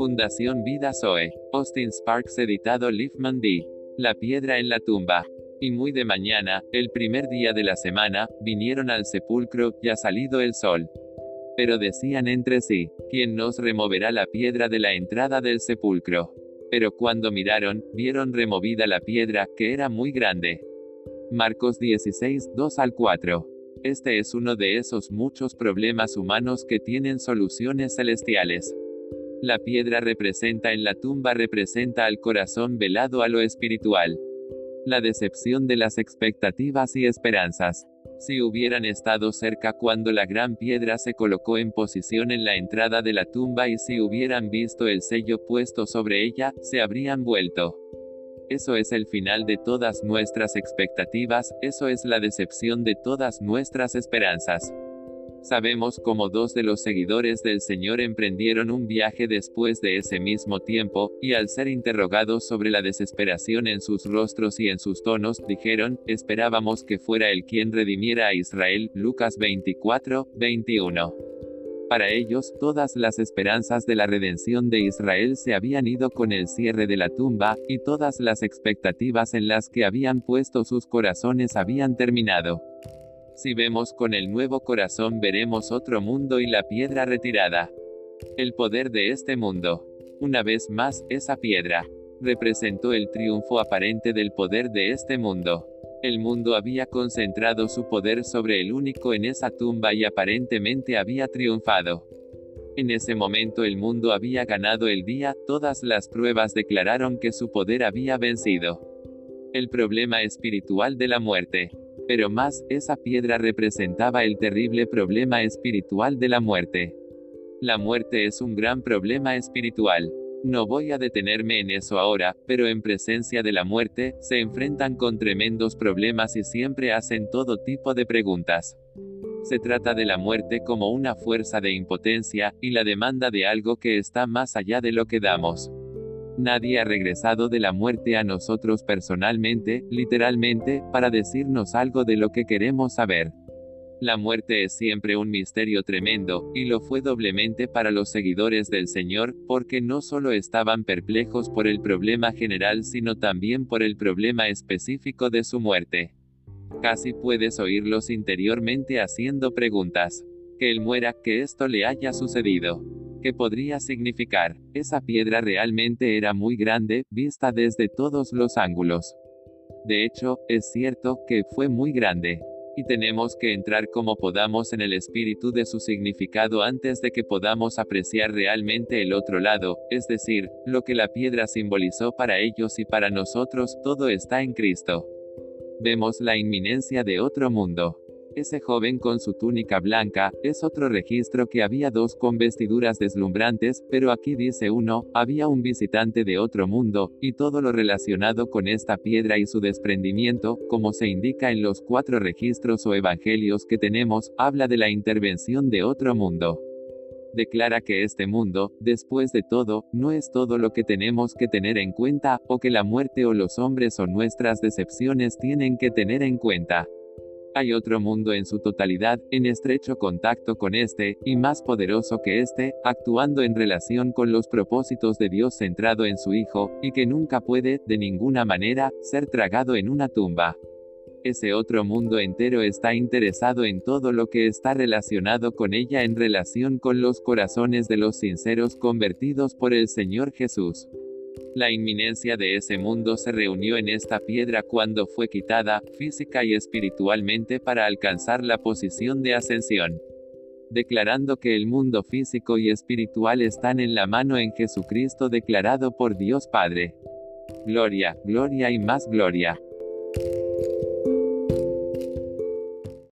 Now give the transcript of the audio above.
Fundación Vida Zoe. Austin Sparks editado Liefman D. La piedra en la tumba. Y muy de mañana, el primer día de la semana, vinieron al sepulcro, ya salido el sol. Pero decían entre sí, ¿quién nos removerá la piedra de la entrada del sepulcro? Pero cuando miraron, vieron removida la piedra, que era muy grande. Marcos 16, 2 al 4. Este es uno de esos muchos problemas humanos que tienen soluciones celestiales. La piedra representa en la tumba representa al corazón velado a lo espiritual. La decepción de las expectativas y esperanzas. Si hubieran estado cerca cuando la gran piedra se colocó en posición en la entrada de la tumba y si hubieran visto el sello puesto sobre ella, se habrían vuelto. Eso es el final de todas nuestras expectativas, eso es la decepción de todas nuestras esperanzas. Sabemos cómo dos de los seguidores del Señor emprendieron un viaje después de ese mismo tiempo, y al ser interrogados sobre la desesperación en sus rostros y en sus tonos, dijeron, esperábamos que fuera el quien redimiera a Israel, Lucas 24, 21. Para ellos, todas las esperanzas de la redención de Israel se habían ido con el cierre de la tumba, y todas las expectativas en las que habían puesto sus corazones habían terminado. Si vemos con el nuevo corazón veremos otro mundo y la piedra retirada. El poder de este mundo. Una vez más, esa piedra representó el triunfo aparente del poder de este mundo. El mundo había concentrado su poder sobre el único en esa tumba y aparentemente había triunfado. En ese momento el mundo había ganado el día, todas las pruebas declararon que su poder había vencido. El problema espiritual de la muerte. Pero más, esa piedra representaba el terrible problema espiritual de la muerte. La muerte es un gran problema espiritual. No voy a detenerme en eso ahora, pero en presencia de la muerte, se enfrentan con tremendos problemas y siempre hacen todo tipo de preguntas. Se trata de la muerte como una fuerza de impotencia, y la demanda de algo que está más allá de lo que damos. Nadie ha regresado de la muerte a nosotros personalmente, literalmente, para decirnos algo de lo que queremos saber. La muerte es siempre un misterio tremendo, y lo fue doblemente para los seguidores del Señor, porque no solo estaban perplejos por el problema general sino también por el problema específico de su muerte. Casi puedes oírlos interiormente haciendo preguntas. Que él muera, que esto le haya sucedido. ¿Qué podría significar? Esa piedra realmente era muy grande, vista desde todos los ángulos. De hecho, es cierto que fue muy grande y tenemos que entrar como podamos en el espíritu de su significado antes de que podamos apreciar realmente el otro lado, es decir, lo que la piedra simbolizó para ellos y para nosotros, todo está en Cristo. Vemos la inminencia de otro mundo. Ese joven con su túnica blanca, es otro registro que había dos con vestiduras deslumbrantes, pero aquí dice uno, había un visitante de otro mundo, y todo lo relacionado con esta piedra y su desprendimiento, como se indica en los cuatro registros o evangelios que tenemos, habla de la intervención de otro mundo declara que este mundo, después de todo, no es todo lo que tenemos que tener en cuenta, o que la muerte o los hombres o nuestras decepciones tienen que tener en cuenta. Hay otro mundo en su totalidad, en estrecho contacto con este, y más poderoso que este, actuando en relación con los propósitos de Dios centrado en su Hijo, y que nunca puede, de ninguna manera, ser tragado en una tumba. Ese otro mundo entero está interesado en todo lo que está relacionado con ella en relación con los corazones de los sinceros convertidos por el Señor Jesús. La inminencia de ese mundo se reunió en esta piedra cuando fue quitada, física y espiritualmente para alcanzar la posición de ascensión. Declarando que el mundo físico y espiritual están en la mano en Jesucristo declarado por Dios Padre. Gloria, gloria y más gloria.